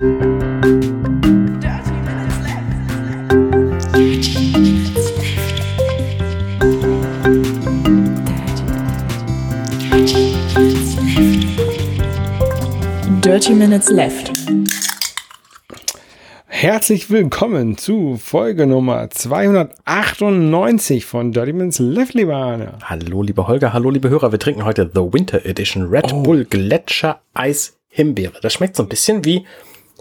Dirty Minutes Left. Herzlich willkommen zu Folge Nummer 298 von Dirty Minutes Left, lieber Arne. Hallo, lieber Holger, hallo, liebe Hörer. Wir trinken heute The Winter Edition Red Oh. Bull Gletscher Eis Himbeere. Das schmeckt so ein bisschen wie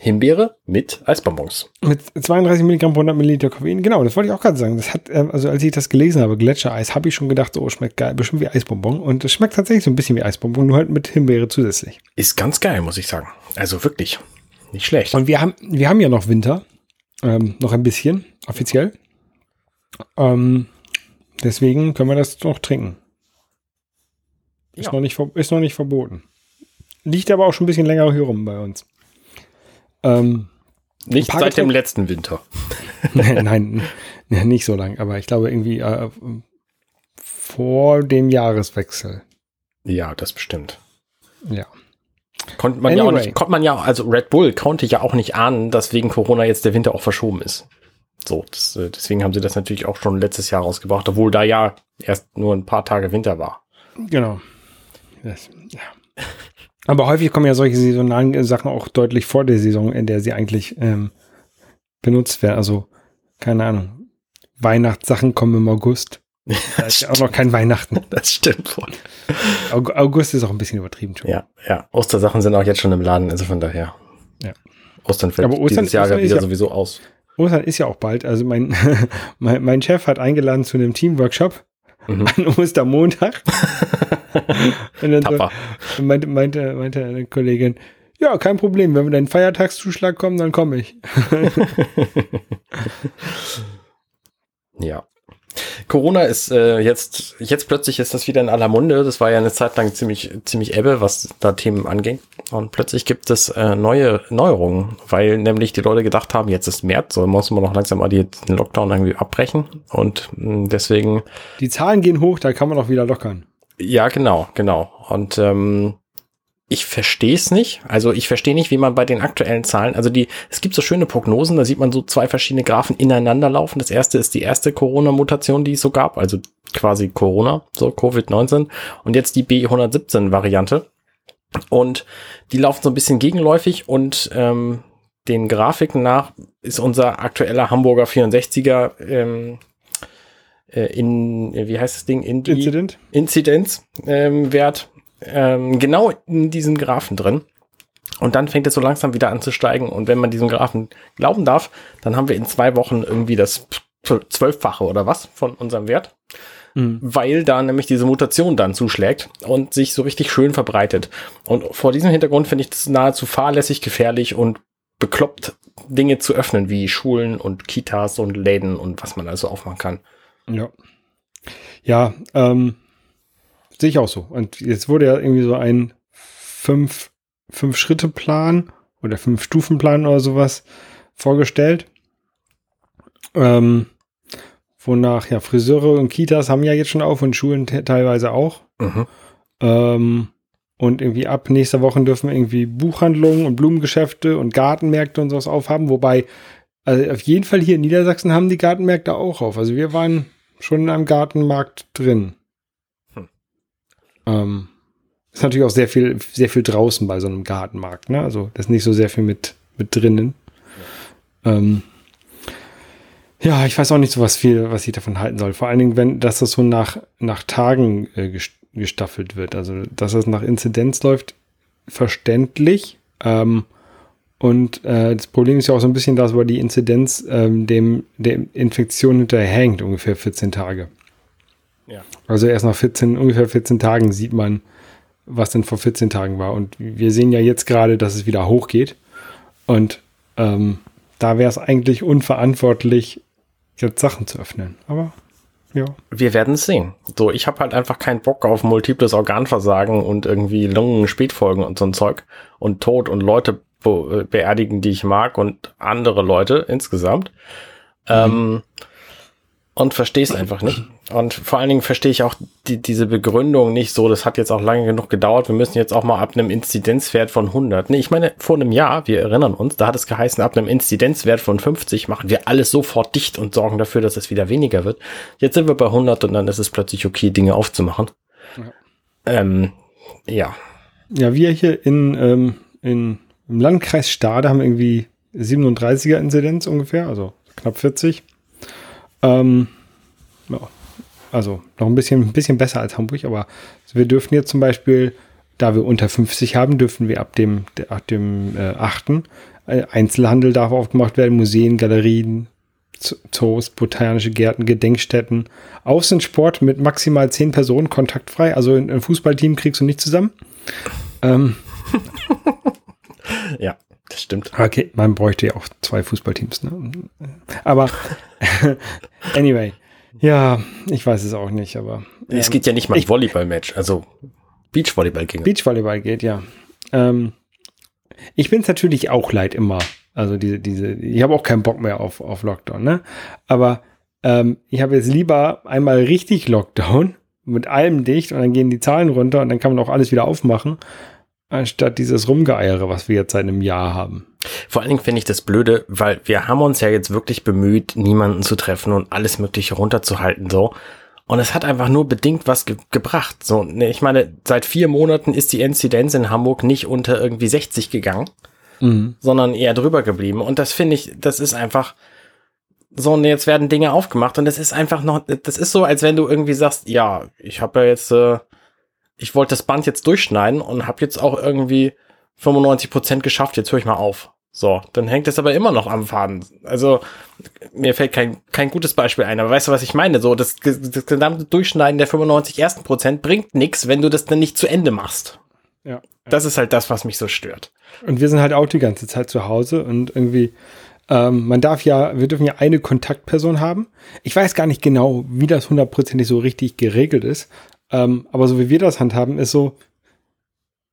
Himbeere mit Eisbonbons. Mit 32 Milligramm pro 100 Milliliter Koffein. Genau, das wollte ich auch gerade sagen. Das hat, ähm, also als ich das gelesen habe, Gletschereis, habe ich schon gedacht, oh, schmeckt geil, bestimmt wie Eisbonbon. Und es schmeckt tatsächlich so ein bisschen wie Eisbonbon, nur halt mit Himbeere zusätzlich. Ist ganz geil, muss ich sagen. Also wirklich nicht schlecht. Und wir haben, wir haben ja noch Winter. Ähm, noch ein bisschen, offiziell. Ähm, deswegen können wir das noch trinken. Ist, Ja. noch nicht, ist noch nicht verboten. Liegt aber auch schon ein bisschen länger hier rum bei uns. Ähm, nicht seit dem letzten Winter. nein, nein, nicht so lang, aber ich glaube irgendwie äh, vor dem Jahreswechsel. Ja, das bestimmt. Ja. Konnte man ja auch Anyway. nicht, konnte man ja, also Red Bull konnte ja auch nicht ahnen, dass wegen Corona jetzt der Winter auch verschoben ist. So, das, äh, deswegen haben sie das natürlich auch schon letztes Jahr rausgebracht, obwohl da ja erst nur ein paar Tage Winter war. Genau. Das, ja. Aber häufig kommen ja solche saisonalen Sachen auch deutlich vor der Saison, in der sie eigentlich ähm, benutzt werden. Also, keine Ahnung. Weihnachtssachen kommen im August. Da ist ja auch noch kein Weihnachten. Das stimmt wohl. Aug- August ist auch ein bisschen übertrieben. schon. Ja, ja. Ostersachen sind auch jetzt schon im Laden, also von daher. Ja. Ostern fällt Aber Ostern- dieses Jahr Ostern wieder ja- sowieso aus. Ostern ist ja auch bald. Also mein, mein, mein Chef hat eingeladen zu einem Teamworkshop Mhm. an Ostermontag. Und dann so, meinte, meinte, meinte eine Kollegin, ja, kein Problem, wenn wir deinen Feiertagszuschlag kommen, dann komme ich. Ja. Corona ist äh, jetzt, jetzt plötzlich ist das wieder in aller Munde. Das war ja eine Zeit lang ziemlich, ziemlich ebbe, was da Themen anging. Und plötzlich gibt es äh, neue Neuerungen, weil nämlich die Leute gedacht haben, jetzt ist März, so muss man noch langsam mal die, den Lockdown irgendwie abbrechen. Und mh, deswegen Die Zahlen gehen hoch, da kann man auch wieder lockern. Ja, genau, genau. Und ähm, ich verstehe es nicht. Also ich verstehe nicht, wie man bei den aktuellen Zahlen, also die, es gibt so schöne Prognosen, da sieht man so zwei verschiedene Graphen ineinander laufen. Das erste ist die erste Corona-Mutation, die es so gab, also quasi Corona, so Covid-19. Und jetzt die B117-Variante. Und die laufen so ein bisschen gegenläufig und ähm, den Grafiken nach ist unser aktueller Hamburger 64er ähm, äh, in, äh, wie heißt das Ding? In Incident? Inzidenzwert ähm, Wert, ähm, genau in diesen Graphen drin. Und dann fängt es so langsam wieder an zu steigen. Und wenn man diesem Graphen glauben darf, dann haben wir in zwei Wochen irgendwie das Zwölffache oder was von unserem Wert. Mhm. Weil da nämlich diese Mutation dann zuschlägt und sich so richtig schön verbreitet. Und vor diesem Hintergrund finde ich es nahezu fahrlässig, gefährlich und bekloppt, Dinge zu öffnen, wie Schulen und Kitas und Läden und was man also aufmachen kann. Ja. Ja, ähm, sehe ich auch so. Und jetzt wurde ja irgendwie so ein fünf, fünf Schritte Plan oder fünf Stufen Plan oder sowas vorgestellt. Ähm, wonach ja Friseure und Kitas haben ja jetzt schon auf und Schulen te- teilweise auch. Mhm. Ähm, und irgendwie ab nächster Woche dürfen irgendwie Buchhandlungen und Blumengeschäfte und Gartenmärkte und sowas aufhaben. Wobei, also auf jeden Fall hier in Niedersachsen haben die Gartenmärkte auch auf. Also wir waren schon in einem Gartenmarkt drin. Hm. Ähm, ist natürlich auch sehr viel, sehr viel draußen bei so einem Gartenmarkt. Ne? Also das ist nicht so sehr viel mit, mit drinnen. Ähm, ja, ich weiß auch nicht so was viel, was ich davon halten soll. Vor allen Dingen, wenn, dass das so nach, nach Tagen äh, ges- gestaffelt wird. Also, dass das nach Inzidenz läuft, verständlich. Ähm, und äh, das Problem ist ja auch so ein bisschen, dass aber die Inzidenz ähm, dem der Infektion hinterhängt, ungefähr 14 Tage. Ja. Also erst nach 14, ungefähr 14 Tagen sieht man, was denn vor 14 Tagen war. Und wir sehen ja jetzt gerade, dass es wieder hochgeht. Und ähm, da wäre es eigentlich unverantwortlich, jetzt Sachen zu öffnen. Aber ja. Wir werden es sehen. So, ich habe halt einfach keinen Bock auf multiples Organversagen und irgendwie Lungen-Spätfolgen und so ein Zeug und Tod und Leute be beerdigen, die ich mag und andere Leute insgesamt. Ähm, und verstehe es einfach nicht. Und vor allen Dingen verstehe ich auch die, diese Begründung nicht so, das hat jetzt auch lange genug gedauert, wir müssen jetzt auch mal ab einem Inzidenzwert von 100. Nee, ich meine, vor einem Jahr, wir erinnern uns, da hat es geheißen, ab einem Inzidenzwert von 50 machen wir alles sofort dicht und sorgen dafür, dass es wieder weniger wird. Jetzt sind wir bei 100 und dann ist es plötzlich okay, Dinge aufzumachen. Ja. Ähm, ja. Ja, wir hier in, ähm, in, im Landkreis Stade haben irgendwie 37er Inzidenz ungefähr, also knapp 40. Ähm, ja, also noch ein bisschen, ein bisschen besser als Hamburg, aber wir dürfen jetzt zum Beispiel, da wir unter 50 haben, dürfen wir ab dem, ab dem äh, 8. Äh, Einzelhandel darf aufgemacht werden, Museen, Galerien, Zoos, botanische Gärten, Gedenkstätten, Außensport mit maximal 10 Personen, kontaktfrei. Also ein Fußballteam kriegst du nicht zusammen. Ähm, ja. Das stimmt. Okay, man bräuchte ja auch zwei Fußballteams. Ne? Aber anyway, ja, ich weiß es auch nicht, aber. Ähm, es geht ja nicht mal ein Volleyball-Match, also Beachvolleyball ging. Beachvolleyball geht, ja. Ähm, ich bin es natürlich auch leid immer. Also diese, diese, ich habe auch keinen Bock mehr auf, auf Lockdown, ne? Aber ähm, ich habe jetzt lieber einmal richtig Lockdown mit allem dicht und dann gehen die Zahlen runter und dann kann man auch alles wieder aufmachen, anstatt dieses Rumgeeiere, was wir jetzt seit einem Jahr haben. Vor allen Dingen finde ich das blöde, weil wir haben uns ja jetzt wirklich bemüht, niemanden zu treffen und alles Mögliche runterzuhalten, so. Und es hat einfach nur bedingt was ge gebracht. So, ne, ich meine, seit vier Monaten ist die Inzidenz in Hamburg nicht unter irgendwie 60 gegangen, mhm. sondern eher drüber geblieben. Und das finde ich, das ist einfach so, und jetzt werden Dinge aufgemacht und das ist einfach noch, das ist so, als wenn du irgendwie sagst, ja, ich habe ja jetzt äh, ich wollte das Band jetzt durchschneiden und habe jetzt auch irgendwie 95 Prozent geschafft, jetzt höre ich mal auf. So, dann hängt es aber immer noch am Faden. Also, mir fällt kein, kein gutes Beispiel ein, aber weißt du, was ich meine? So, das, das gesamte Durchschneiden der 95 ersten Prozent bringt nichts, wenn du das dann nicht zu Ende machst. Ja. Das ist halt das, was mich so stört. Und wir sind halt auch die ganze Zeit zu Hause und irgendwie, ähm, man darf ja, wir dürfen ja eine Kontaktperson haben. Ich weiß gar nicht genau, wie das hundertprozentig so richtig geregelt ist, ähm, aber so wie wir das handhaben, ist so,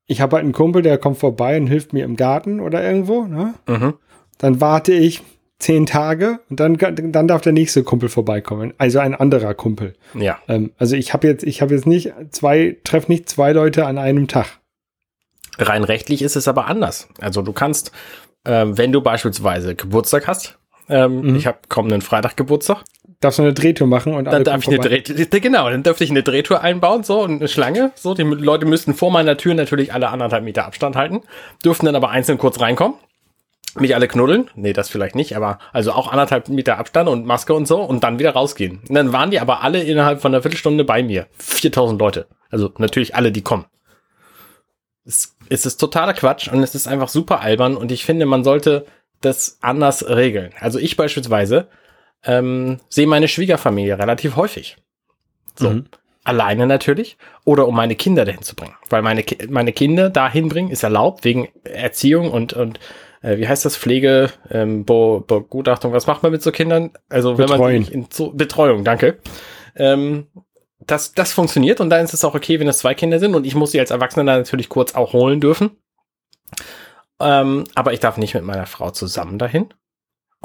ich habe halt einen Kumpel, der kommt vorbei und hilft mir im Garten oder irgendwo. Ne? Mhm. Dann warte ich zehn Tage und dann, dann darf der nächste Kumpel vorbeikommen. Also ein anderer Kumpel. Ja. Ähm, also ich habe jetzt, ich habe jetzt nicht zwei, treffe nicht zwei Leute an einem Tag. Rein rechtlich ist es aber anders. Also du kannst, ähm, wenn du beispielsweise Geburtstag hast, ähm, mhm. ich habe kommenden Freitag Geburtstag, darfst du eine Drehtour machen und dann darf ich eine Drehtour, genau, dann dürfte ich eine Drehtour einbauen, so und eine Schlange, so die Leute müssten vor meiner Tür natürlich alle anderthalb Meter Abstand halten, dürften dann aber einzeln kurz reinkommen, mich alle knuddeln, nee, das vielleicht nicht, aber also auch anderthalb Meter Abstand und Maske und so und dann wieder rausgehen. Und dann waren die aber alle innerhalb von einer Viertelstunde bei mir, 4000 Leute, also natürlich alle, die kommen. Es, es ist totaler Quatsch und es ist einfach super albern und ich finde, man sollte das anders regeln. Also ich beispielsweise ähm, sehe meine Schwiegerfamilie relativ häufig. So. Mhm. Alleine natürlich. Oder um meine Kinder dahin zu bringen. Weil meine, meine Kinder dahin bringen ist erlaubt wegen Erziehung und, und äh, wie heißt das? Pflege, ähm, Be Begutachtung. Was macht man mit so Kindern? Also wenn Betreuen. man in so, Betreuung, danke. Ähm, das, das funktioniert und dann ist es auch okay, wenn es zwei Kinder sind und ich muss sie als Erwachsener natürlich kurz auch holen dürfen. Ähm, aber ich darf nicht mit meiner Frau zusammen dahin.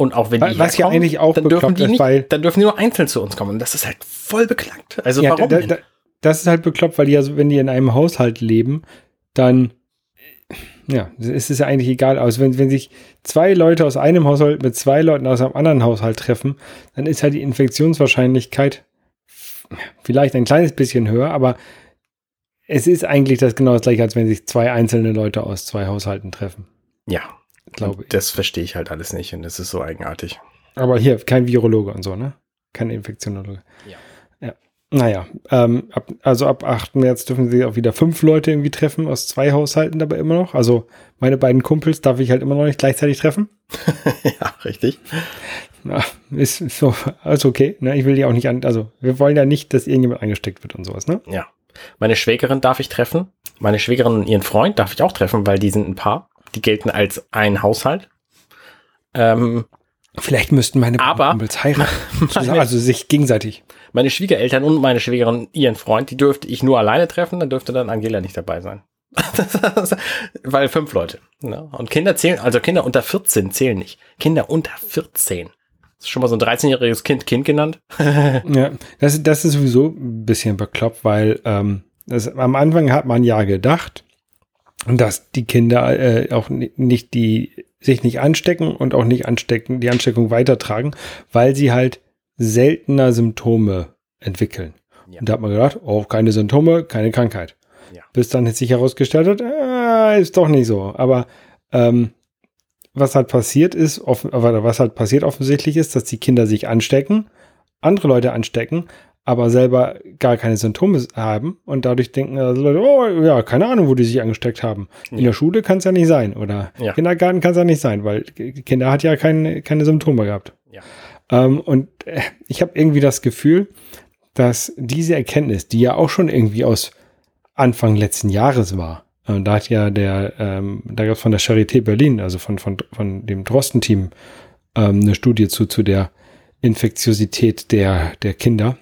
Und auch wenn die Was ja eigentlich auch dann dürfen die nicht, weil dann dürfen die nur einzeln zu uns kommen. Und das ist halt voll beklagt. Also ja, warum? Da, da, das ist halt bekloppt, weil die ja, wenn die in einem Haushalt leben, dann ja, es ist ja eigentlich egal aus. Wenn, wenn sich zwei Leute aus einem Haushalt mit zwei Leuten aus einem anderen Haushalt treffen, dann ist halt die Infektionswahrscheinlichkeit vielleicht ein kleines bisschen höher, aber es ist eigentlich das genau das gleiche, als wenn sich zwei einzelne Leute aus zwei Haushalten treffen. Ja, glaube ich. Das verstehe ich halt alles nicht und das ist so eigenartig. Aber hier, kein Virologe und so, ne? Kein Infektionologe. Ja. ja. Naja, ähm, ab, also ab 8. März dürfen sie auch wieder fünf Leute irgendwie treffen, aus zwei Haushalten dabei immer noch. Also meine beiden Kumpels darf ich halt immer noch nicht gleichzeitig treffen. ja, richtig. Na, ist so, also okay. Ne? Ich will die auch nicht an, also wir wollen ja nicht, dass irgendjemand eingesteckt wird und sowas, ne? Ja. Meine Schwägerin darf ich treffen. Meine Schwägerin und ihren Freund darf ich auch treffen, weil die sind ein Paar die gelten als ein Haushalt. Ähm, Vielleicht müssten meine aber, Kumpels heiraten. also sich gegenseitig. Meine Schwiegereltern und meine Schwiegerin, ihren Freund, die dürfte ich nur alleine treffen, dann dürfte dann Angela nicht dabei sein. Weil fünf Leute. Ne? Und Kinder zählen, also Kinder unter 14 zählen nicht. Kinder unter 14 Ist schon mal so ein 13-jähriges Kind Kind genannt? ja, das, das ist sowieso ein bisschen bekloppt, weil ähm, das, am Anfang hat man ja gedacht, dass die Kinder äh, auch nicht die sich nicht anstecken und auch nicht anstecken, die Ansteckung weitertragen, weil sie halt seltener Symptome entwickeln. Ja. Und da hat man gedacht, oh, keine Symptome, keine Krankheit. Ja. Bis dann sich herausgestellt hat, äh, ist doch nicht so. Aber ähm, was halt passiert ist, offen, was halt passiert offensichtlich ist, dass die Kinder sich anstecken, andere Leute anstecken, aber selber gar keine Symptome haben und dadurch denken also Leute, oh ja, keine Ahnung, wo die sich angesteckt haben. Ja. In der Schule kann es ja nicht sein oder ja. Kindergarten kann es ja nicht sein, weil Kinder hat ja keine, keine Symptome gehabt. Ja. Ähm, und äh, ich habe irgendwie das Gefühl, dass diese Erkenntnis, die ja auch schon irgendwie aus Anfang letzten Jahres war, und da hat ja der, ähm, da gab es von der Charité Berlin, also von, von, von dem Drosten-Team, ähm, eine Studie zu, zu der Infektiosität der, der Kinder,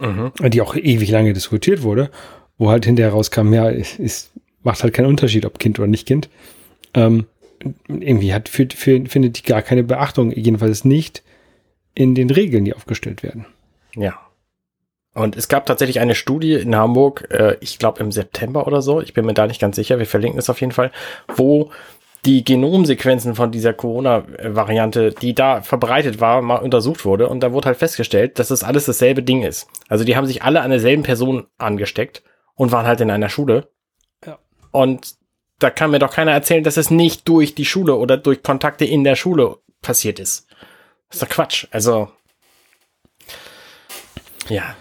mhm. die auch ewig lange diskutiert wurde, wo halt hinterher rauskam, ja, es, macht halt keinen Unterschied, ob Kind oder nicht Kind. Ähm, irgendwie hat, für, für, findet die gar keine Beachtung, jedenfalls nicht in den Regeln, die aufgestellt werden. Ja. Und es gab tatsächlich eine Studie in Hamburg, äh, ich glaube im September oder so, ich bin mir da nicht ganz sicher, wir verlinken es auf jeden Fall, wo die Genomsequenzen von dieser Corona-Variante, die da verbreitet war, mal untersucht wurde. Und da wurde halt festgestellt, dass das alles dasselbe Ding ist. Also die haben sich alle an derselben Person angesteckt und waren halt in einer Schule. Ja. Und da kann mir doch keiner erzählen, dass es nicht durch die Schule oder durch Kontakte in der Schule passiert ist. Das ist doch Quatsch. Also, ja.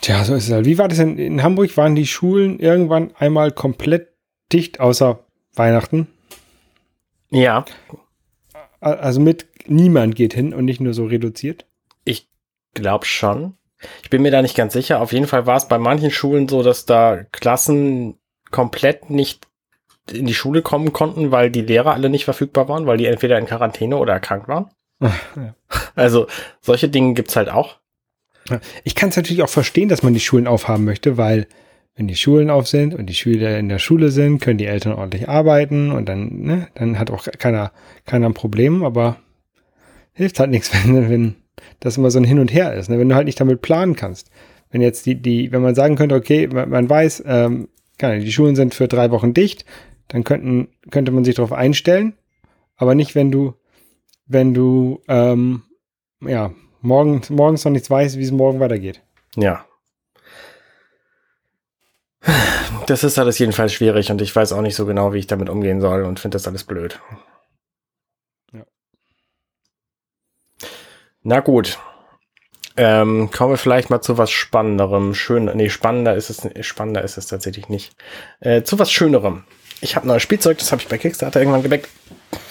Tja, so ist es halt. Wie war das denn? In Hamburg waren die Schulen irgendwann einmal komplett dicht, außer Weihnachten. Ja. Also mit niemand geht hin und nicht nur so reduziert? Ich glaube schon. Ich bin mir da nicht ganz sicher. Auf jeden Fall war es bei manchen Schulen so, dass da Klassen komplett nicht in die Schule kommen konnten, weil die Lehrer alle nicht verfügbar waren, weil die entweder in Quarantäne oder erkrankt waren. Ja. Also solche Dinge gibt's halt auch. Ich kann es natürlich auch verstehen, dass man die Schulen aufhaben möchte, weil wenn die Schulen auf sind und die Schüler in der Schule sind, können die Eltern ordentlich arbeiten und dann, ne, dann hat auch keiner, keiner ein Problem, aber hilft halt nichts, wenn, wenn das immer so ein Hin und Her ist, ne? wenn du halt nicht damit planen kannst. Wenn jetzt die, die, wenn man sagen könnte, okay, man, man weiß, ähm, die Schulen sind für drei Wochen dicht, dann könnten, könnte man sich darauf einstellen, aber nicht, wenn du, wenn du, ähm, ja, morgen, morgens noch nichts weißt, wie es morgen weitergeht. Ja. Das ist alles jedenfalls schwierig und ich weiß auch nicht so genau, wie ich damit umgehen soll und finde das alles blöd. Ja. Na gut. Ähm, kommen wir vielleicht mal zu was Spannenderem. Schön, nee, spannender ist es, spannender ist es tatsächlich nicht. Äh, zu was Schönerem. Ich habe ein neues Spielzeug, das habe ich bei Kickstarter irgendwann geweckt.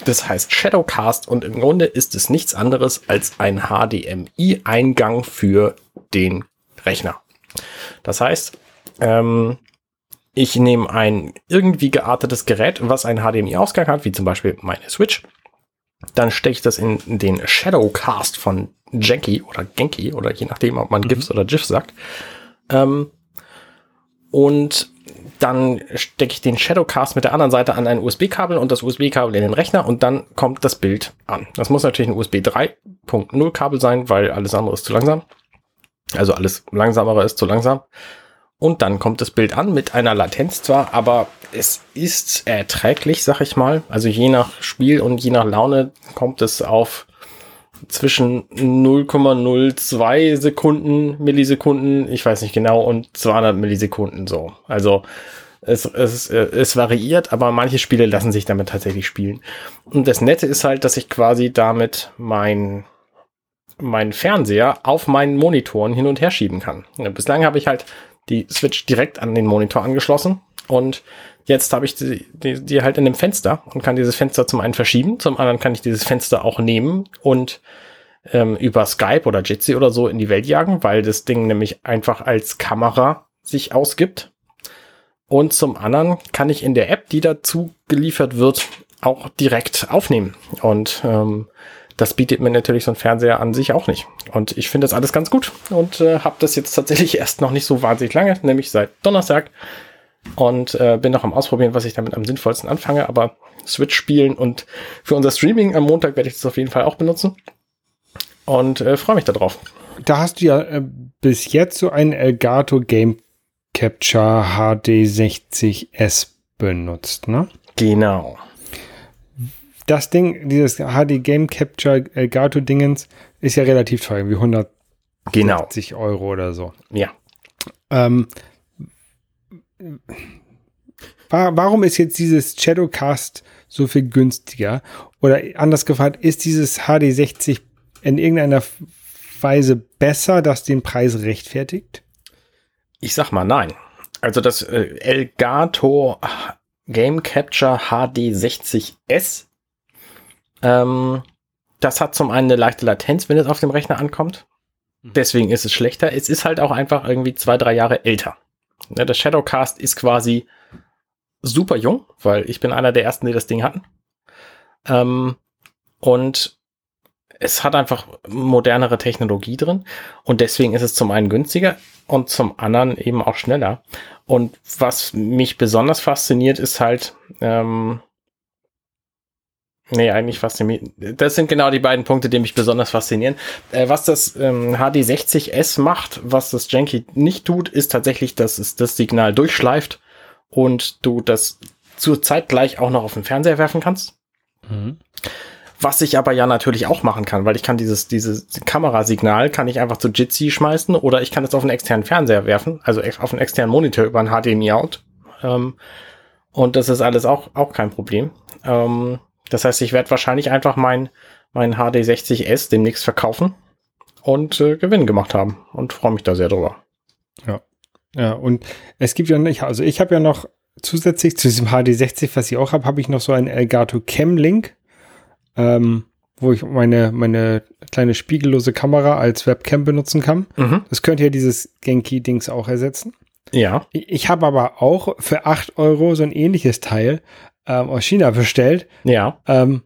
Das heißt Shadowcast und im Grunde ist es nichts anderes als ein HDMI-Eingang für den Rechner. Das heißt, ähm, ich nehme ein irgendwie geartetes Gerät, was einen HDMI-Ausgang hat, wie zum Beispiel meine Switch. Dann stecke ich das in den Shadowcast von Genki oder Genki oder je nachdem, ob man mhm. GIFs oder GIF sagt. Ähm, und dann stecke ich den Shadowcast mit der anderen Seite an ein USB-Kabel und das USB-Kabel in den Rechner und dann kommt das Bild an. Das muss natürlich ein USB 3.0 Kabel sein, weil alles andere ist zu langsam. Also alles langsamere ist zu langsam. Und dann kommt das Bild an mit einer Latenz zwar, aber es ist erträglich, sag ich mal. Also je nach Spiel und je nach Laune kommt es auf zwischen 0,02 Sekunden, Millisekunden, ich weiß nicht genau, und 200 Millisekunden so. Also es, es, es variiert, aber manche Spiele lassen sich damit tatsächlich spielen. Und das Nette ist halt, dass ich quasi damit mein, mein Fernseher auf meinen Monitoren hin und her schieben kann. Bislang habe ich halt die Switch direkt an den Monitor angeschlossen und jetzt habe ich die, die, die halt in dem Fenster und kann dieses Fenster zum einen verschieben, zum anderen kann ich dieses Fenster auch nehmen und ähm, über Skype oder Jitsi oder so in die Welt jagen, weil das Ding nämlich einfach als Kamera sich ausgibt. Und zum anderen kann ich in der App, die dazu geliefert wird, auch direkt aufnehmen. Und ähm, das bietet mir natürlich so ein Fernseher an sich auch nicht. Und ich finde das alles ganz gut und äh, habe das jetzt tatsächlich erst noch nicht so wahnsinnig lange, nämlich seit Donnerstag. Und äh, bin noch am Ausprobieren, was ich damit am sinnvollsten anfange. Aber Switch spielen und für unser Streaming am Montag werde ich das auf jeden Fall auch benutzen. und äh, freue mich darauf. Da hast du ja äh, bis jetzt so einen Elgato Game Capture HD60S benutzt, ne? Genau. Das Ding, dieses HD Game Capture Elgato Dingens, ist ja relativ teuer, wie 160 Genau. Euro oder so. Ja. Ähm, wa- warum ist jetzt dieses Shadowcast so viel günstiger? Oder anders gefragt, ist dieses HD60 in irgendeiner Weise besser, das den Preis rechtfertigt? Ich sag mal nein. Also das äh, Elgato Game Capture HD 60S, ähm, das hat zum einen eine leichte Latenz, wenn es auf dem Rechner ankommt. Deswegen ist es schlechter. Es ist halt auch einfach irgendwie zwei, drei Jahre älter. Ne, das Shadowcast ist quasi super jung, weil ich bin einer der ersten, die das Ding hatten. Ähm, und es hat einfach modernere Technologie drin und deswegen ist es zum einen günstiger und zum anderen eben auch schneller. Und was mich besonders fasziniert, ist halt, ähm, nee, eigentlich fasziniert. Das sind genau die beiden Punkte, die mich besonders faszinieren. Äh, was das ähm, HD60S macht, was das Janky nicht tut, ist tatsächlich, dass es das Signal durchschleift und du das zur Zeit gleich auch noch auf den Fernseher werfen kannst. Was ich aber ja natürlich auch machen kann, weil ich kann dieses, dieses Kamerasignal kann ich einfach zu Jitsi schmeißen oder ich kann es auf einen externen Fernseher werfen, also auf einen externen Monitor über einen HDMI-Out. Ähm, und das ist alles auch, auch kein Problem. Ähm, das heißt, ich werde wahrscheinlich einfach mein, mein HD60S demnächst verkaufen und äh, Gewinn gemacht haben und freue mich da sehr drüber. Ja, und es gibt ja nicht, also ich habe ja noch zusätzlich zu diesem HD60, was ich auch habe, habe ich noch so einen Elgato Cam Link, ähm, wo ich meine, meine kleine spiegellose Kamera als Webcam benutzen kann. Mhm. Das könnte ja dieses Genki-Dings auch ersetzen. Ja. Ich, ich habe aber auch für 8 Euro so ein ähnliches Teil ähm, aus China bestellt, Ja. ähm,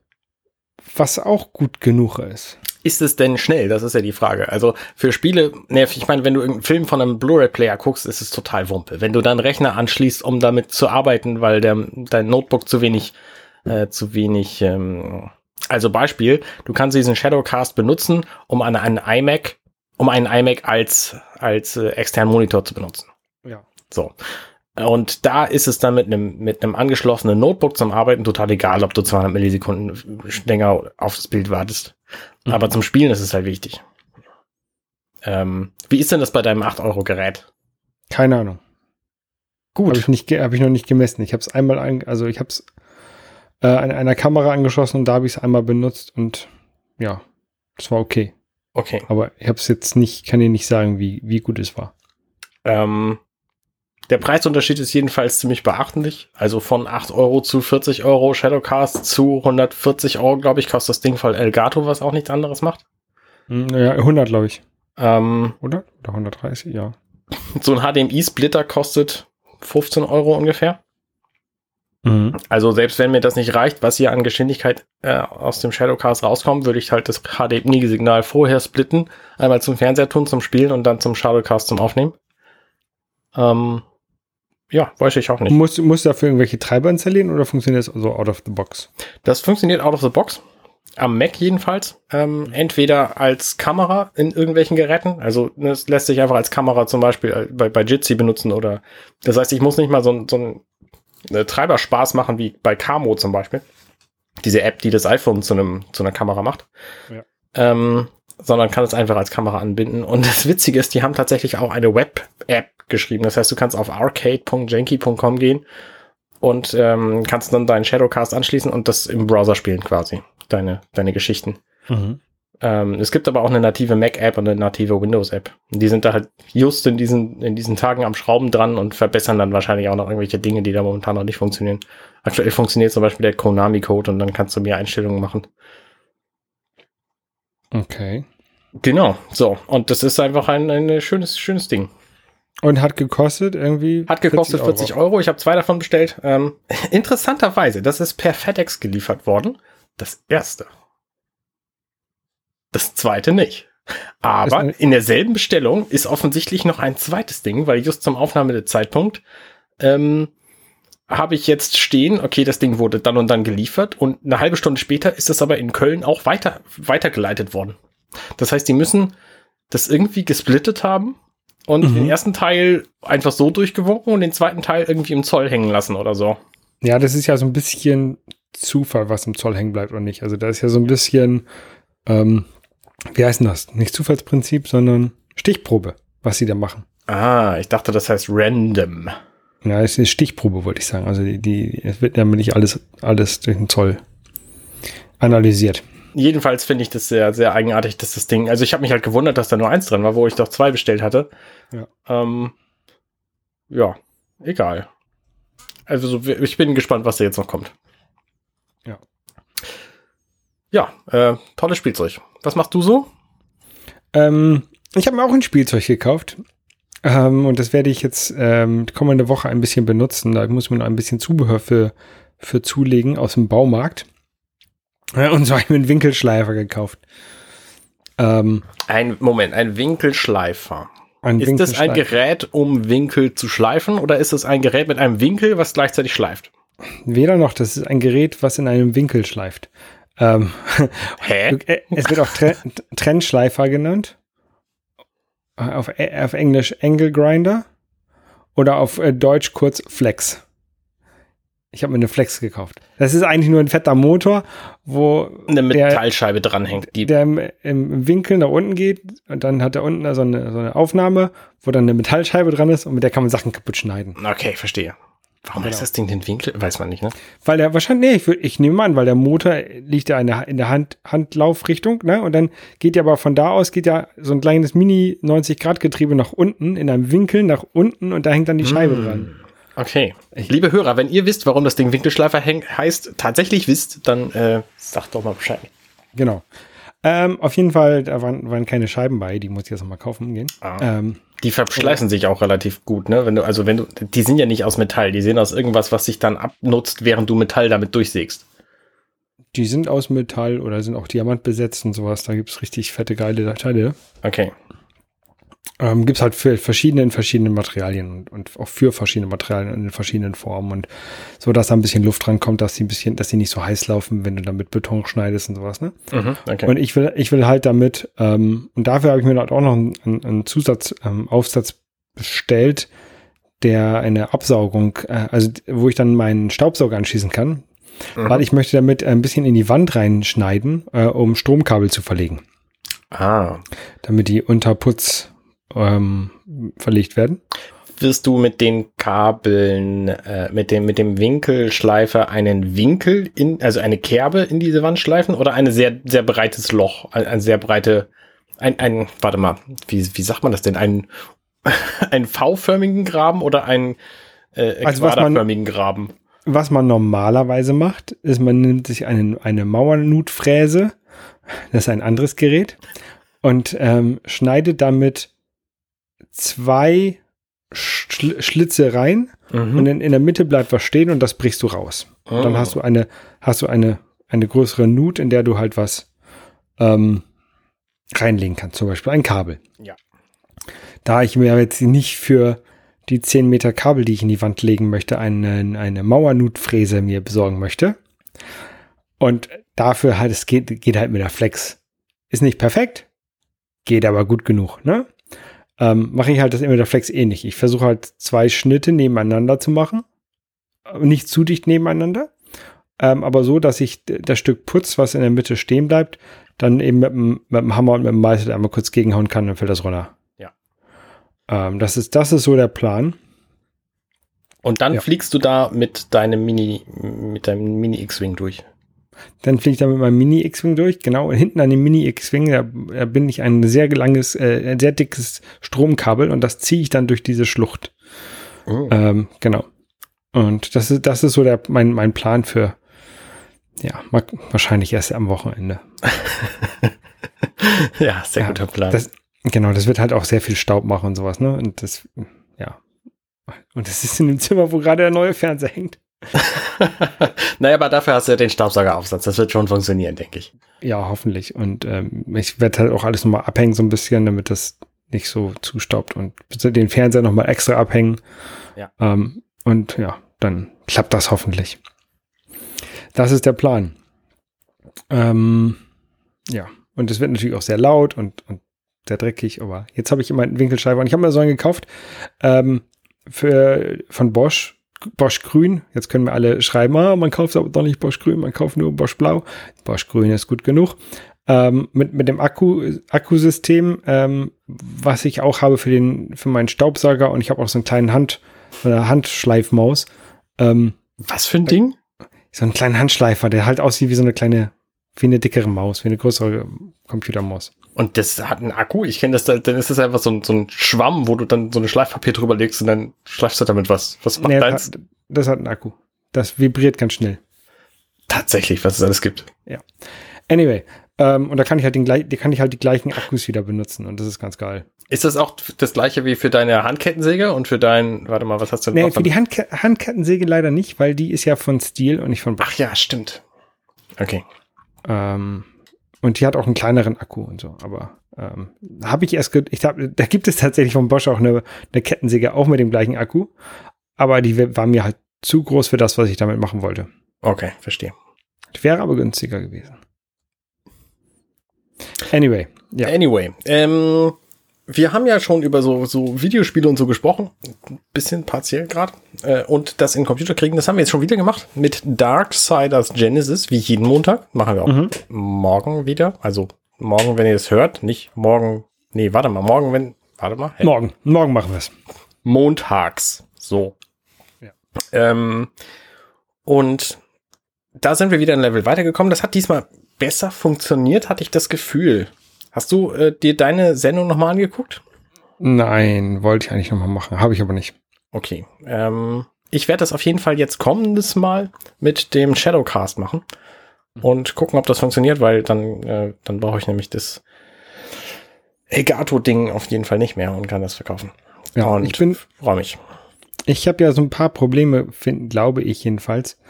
was auch gut genug ist. Ist es denn schnell? Das ist ja die Frage. Also für Spiele, ne, ich meine, wenn du irgendeinen Film von einem Blu-ray-Player guckst, ist es total Wumpe. Wenn du deinen Rechner anschließt, um damit zu arbeiten, weil der, dein Notebook zu wenig, äh, zu wenig, ähm, also Beispiel, du kannst diesen Shadowcast benutzen, um an einen iMac, um einen iMac als, als äh, externen Monitor zu benutzen. Ja. So. Und da ist es dann mit einem, mit einem angeschlossenen Notebook zum Arbeiten total egal, ob du 200 Millisekunden länger auf das Bild wartest. Mhm. Aber zum Spielen ist es halt wichtig. Ähm, wie ist denn das bei deinem 8-Euro-Gerät? Keine Ahnung. Gut. Habe ich, nicht hab ich noch nicht gemessen. Ich habe es einmal, ein, also ich habe es äh, an einer Kamera angeschlossen und da habe ich es einmal benutzt und ja, das war okay. Okay. Aber ich habe es jetzt nicht, kann dir nicht sagen, wie, wie gut es war. Ähm, der Preisunterschied ist jedenfalls ziemlich beachtlich. Also von 8 Euro zu 40 Euro Shadowcast zu 140 Euro, glaube ich, kostet das Ding voll Elgato, was auch nichts anderes macht. Hm, Naja, 100 glaube ich, Ähm, oder? Oder 130, ja. so ein HDMI-Splitter kostet 15 Euro ungefähr. Mhm. Also selbst wenn mir das nicht reicht, was hier an Geschwindigkeit äh, aus dem Shadowcast rauskommt, würde ich halt das HDMI-Signal vorher splitten, einmal zum Fernseher tun, zum Spielen und dann zum Shadowcast zum Aufnehmen. Ähm, ja, weiß ich auch nicht. Musst, musst du dafür irgendwelche Treiber installieren oder funktioniert das so out of the box? Das funktioniert out of the box. Am Mac jedenfalls. Ähm, entweder als Kamera in irgendwelchen Geräten. Also es lässt sich einfach als Kamera zum Beispiel äh, bei, bei Jitsi benutzen oder das heißt, ich muss nicht mal so, ein- so einen äh, Treiberspaß machen wie bei Camo zum Beispiel. Diese App, die das iPhone zu, einem, zu einer Kamera macht. Ja. Ähm, sondern kann es einfach als Kamera anbinden. Und das Witzige ist, die haben tatsächlich auch eine Web-App geschrieben. Das heißt, du kannst auf arcade.janky.com gehen und ähm, kannst dann deinen Shadowcast anschließen und das im Browser spielen quasi. Deine, deine Geschichten. Mhm. Ähm, es gibt aber auch eine native Mac-App und eine native Windows-App. Die sind da halt just in diesen, in diesen Tagen am Schrauben dran und verbessern dann wahrscheinlich auch noch irgendwelche Dinge, die da momentan noch nicht funktionieren. Aktuell funktioniert zum Beispiel der Konami-Code und dann kannst du mehr Einstellungen machen. Okay. Genau, so. Und das ist einfach ein, ein schönes, schönes Ding. Und hat gekostet irgendwie? Hat gekostet 40 Euro. Ich habe zwei davon bestellt. Ähm, interessanterweise, das ist per FedEx geliefert worden. Das erste. Das zweite nicht. Aber in derselben Bestellung ist offensichtlich noch ein zweites Ding, weil just zum Aufnahmezeitpunkt ähm, habe ich jetzt stehen, okay, das Ding wurde dann und dann geliefert und eine halbe Stunde später ist es aber in Köln auch weiter weitergeleitet worden. Das heißt, die müssen das irgendwie gesplittet haben und Mhm. den ersten Teil einfach so durchgewunken und den zweiten Teil irgendwie im Zoll hängen lassen oder so. Ja, das ist ja so ein bisschen Zufall, was im Zoll hängen bleibt oder nicht. Also da ist ja so ein bisschen, ähm, wie heißt denn das? Nicht Zufallsprinzip, sondern Stichprobe, was sie da machen. Ah, ich dachte, das heißt random. Ja, es ist Stichprobe, wollte ich sagen. Also die, die es wird ja nicht alles, alles durch den Zoll analysiert. Jedenfalls finde ich das sehr, sehr eigenartig, dass das Ding. Also ich habe mich halt gewundert, dass da nur eins dran war, wo ich doch zwei bestellt hatte. Ja. Ähm, ja, egal. Also so, ich bin gespannt, was da jetzt noch kommt. Ja. Ja, äh, tolles Spielzeug. Was machst du so? Ähm, ich habe mir auch ein Spielzeug gekauft. Ähm, und das werde ich jetzt ähm, kommende Woche ein bisschen benutzen. Da muss man noch ein bisschen Zubehör für, für zulegen aus dem Baumarkt. Ja, und zwar habe ich mir einen Winkelschleifer gekauft. Ähm, Ein Moment, ein Winkelschleifer. ein Ist das ein. Gerät, um Winkel zu schleifen, oder ist es ein Gerät mit einem Winkel, was gleichzeitig schleift? Weder noch, das ist ein Gerät, was in einem Winkel schleift. Ähm, Hä? äh, es wird auch Tre Trennschleifer genannt. Auf, äh, auf Englisch Angle Grinder. Oder auf äh, Deutsch kurz Flex. Ich habe mir eine Flex gekauft. Das ist eigentlich nur ein fetter Motor, wo Eine der, Metallscheibe dranhängt, die der im, im Winkel nach unten geht und dann hat er unten so eine, so eine Aufnahme, wo dann eine Metallscheibe dran ist und mit der kann man Sachen kaputt schneiden. Okay, verstehe. Warum Genau. heißt das Ding den Winkel? Weiß man nicht, ne? Weil der wahrscheinlich, nee, ich, würd- ich nehme an, weil der Motor liegt ja in der, in der Hand, Handlaufrichtung, ne? Und dann geht ja aber von da aus, geht ja so ein kleines Mini 90-Grad-Getriebe nach unten, in einem Winkel nach unten und da hängt dann die Scheibe Hm. dran. Okay. Liebe Hörer, wenn ihr wisst, warum das Ding Winkelschleifer häng- heißt, tatsächlich wisst, dann äh, sagt doch mal Bescheid. Genau. Ähm, auf jeden Fall, da waren, waren keine Scheiben bei, die muss ich jetzt nochmal kaufen gehen. Ah. Ähm, Die verschleißen sich auch relativ gut, ne? Wenn du, also wenn du, die sind ja nicht aus Metall, die sind aus irgendwas, was sich dann abnutzt, während du Metall damit durchsägst. die sind aus Metall oder sind auch Diamant besetzt und sowas. Da gibt's richtig fette, geile Teile. Okay. Ähm, gibt's halt für verschiedene in verschiedenen Materialien und, und auch für verschiedene Materialien in verschiedenen Formen und so, dass da ein bisschen Luft dran kommt, dass die ein bisschen, dass die nicht so heiß laufen, wenn du damit Beton schneidest und sowas, ne? Mhm, okay. Und ich will, ich will halt damit, ähm, und dafür habe ich mir halt auch noch einen, einen, Zusatzaufsatz ähm, Aufsatz bestellt, der eine Absaugung, äh, also wo ich dann meinen Staubsauger anschließen kann, Mhm. weil ich möchte damit ein bisschen in die Wand reinschneiden, äh, um Stromkabel zu verlegen, ah. damit die unter Putz ähm, verlegt werden. Wirst du mit den Kabeln, äh, mit dem, mit dem Winkelschleifer einen Winkel in, also eine Kerbe in diese Wand schleifen oder eine sehr, sehr breites Loch, ein, ein sehr breite, ein, ein, warte mal, wie, wie sagt man das denn? Ein, einen V-förmigen Graben oder einen äh, Also was man- quaderförmigen Graben? Was man normalerweise macht, ist, man nimmt sich eine, eine Mauernutfräse, das ist ein anderes Gerät, und ähm, schneidet damit zwei Schl Schlitze rein Mhm. und in, in der Mitte bleibt was stehen und das brichst du raus. Und dann Oh. hast du eine, hast du eine, eine größere Nut, in der du halt was ähm, reinlegen kannst, zum Beispiel ein Kabel. Ja. Da ich mir jetzt nicht für die 10 Meter Kabel, die ich in die Wand legen möchte, eine, eine Mauernutfräse mir besorgen möchte. Und dafür halt, es geht, geht halt mit der Flex. Ist nicht perfekt, geht aber gut genug, ne? Ähm, mache ich halt das immer mit der Flex ähnlich. Ich versuche halt zwei Schnitte nebeneinander zu machen. Aber Nicht zu dicht nebeneinander. Ähm, aber so, dass ich das Stück Putz, was in der Mitte stehen bleibt, dann eben mit dem, mit dem Hammer und mit dem Meißel einmal kurz gegenhauen kann, dann fällt das runter. Ja. Ähm, das ist, das ist so der Plan. Und dann Ja. fliegst du da mit deinem Mini, mit deinem Mini X-Wing durch. Dann fliege ich da mit meinem Mini-X-Wing durch, genau. Und hinten an dem Mini-X-Wing, da, da bin ich ein sehr langes, äh, sehr dickes Stromkabel und das ziehe ich dann durch diese Schlucht. Oh. Ähm, genau. Und das ist, das ist so der, mein, mein Plan für, ja, wahrscheinlich erst am Wochenende. ja, sehr Ja, guter Plan. Das, genau, das wird halt auch sehr viel Staub machen und sowas, ne? Und das, ja. Und das ist in dem Zimmer, wo gerade der neue Fernseher hängt. naja, aber dafür hast du ja den Staubsaugeraufsatz. Das wird schon funktionieren, denke ich. Ja, hoffentlich. Und ähm, ich werde halt auch alles nochmal abhängen, so ein bisschen, damit das nicht so zustaubt und den Fernseher nochmal extra abhängen. Ja. Ähm, und ja, dann klappt das hoffentlich. Das ist der Plan. Ähm, ja. und es wird natürlich auch sehr laut und, und sehr dreckig, aber jetzt habe ich immer einen Winkelscheibe und ich habe mir so einen gekauft ähm, für, von Bosch, Bosch Grün. Jetzt können wir alle schreiben, ah, man kauft aber doch nicht Bosch Grün, man kauft nur Bosch Blau. Bosch Grün ist gut genug. Ähm, mit, mit dem Akku, Akkusystem, ähm, was ich auch habe für den, für meinen Staubsauger und ich habe auch so einen kleinen Hand, eine Handschleifmaus. Ähm, Was für ein Ding? so einen kleinen Handschleifer, der halt aussieht wie so eine kleine, wie eine dickere Maus, wie eine größere Computermaus. Und das hat einen Akku. Ich kenne das, da- dann ist das einfach so ein, so ein Schwamm, wo du dann so eine Schleifpapier drüber legst und dann schleifst du damit was. Was macht Nee, das, deins? hat, das hat einen Akku. Das vibriert ganz schnell. Tatsächlich, was es alles gibt. Anyway, ähm, und da kann ich halt den gleich, da kann ich halt die gleichen Akkus wieder benutzen und das ist ganz geil. Ist das auch das gleiche wie für deine Handkettensäge und für dein, warte mal, was hast du denn Nee, für die Handke Handkettensäge leider nicht, weil die ist ja von Steel und nicht von Bosch. Ach ja, stimmt. Okay. Ähm, und die hat auch einen kleineren Akku und so. Aber ähm, habe ich erst, ich hab, da gibt es tatsächlich von Bosch auch eine, eine Kettensäge auch mit dem gleichen Akku. Aber die war mir halt zu groß für das, was ich damit machen wollte. Okay, verstehe. Wäre aber günstiger gewesen. Anyway, ja. Anyway, ähm, wir haben ja schon über so, so Videospiele und so gesprochen. Ein bisschen partiell gerade. Äh, und das in Computer kriegen, das haben wir jetzt schon wieder gemacht mit Darksiders Genesis, wie jeden Montag. Machen wir auch Mhm. morgen wieder. Also morgen, wenn ihr es hört, nicht morgen. Nee, warte mal, morgen, wenn. Warte mal. Hä? Morgen, morgen machen wir es. montags. So. Ja. Ähm, und da sind wir wieder ein Level weitergekommen. Das hat diesmal besser funktioniert, hatte ich das Gefühl. Hast du äh, dir deine Sendung nochmal angeguckt? Nein, wollte ich eigentlich nochmal machen. Habe ich aber nicht. Okay. Ähm, ich werde das auf jeden Fall jetzt kommendes Mal mit dem Shadowcast machen und gucken, ob das funktioniert, weil dann, äh, dann brauche ich nämlich das Elgato-Ding auf jeden Fall nicht mehr und kann das verkaufen. Ja, und ich bin, freue mich. ich habe ja so ein paar Probleme, find, glaube ich jedenfalls,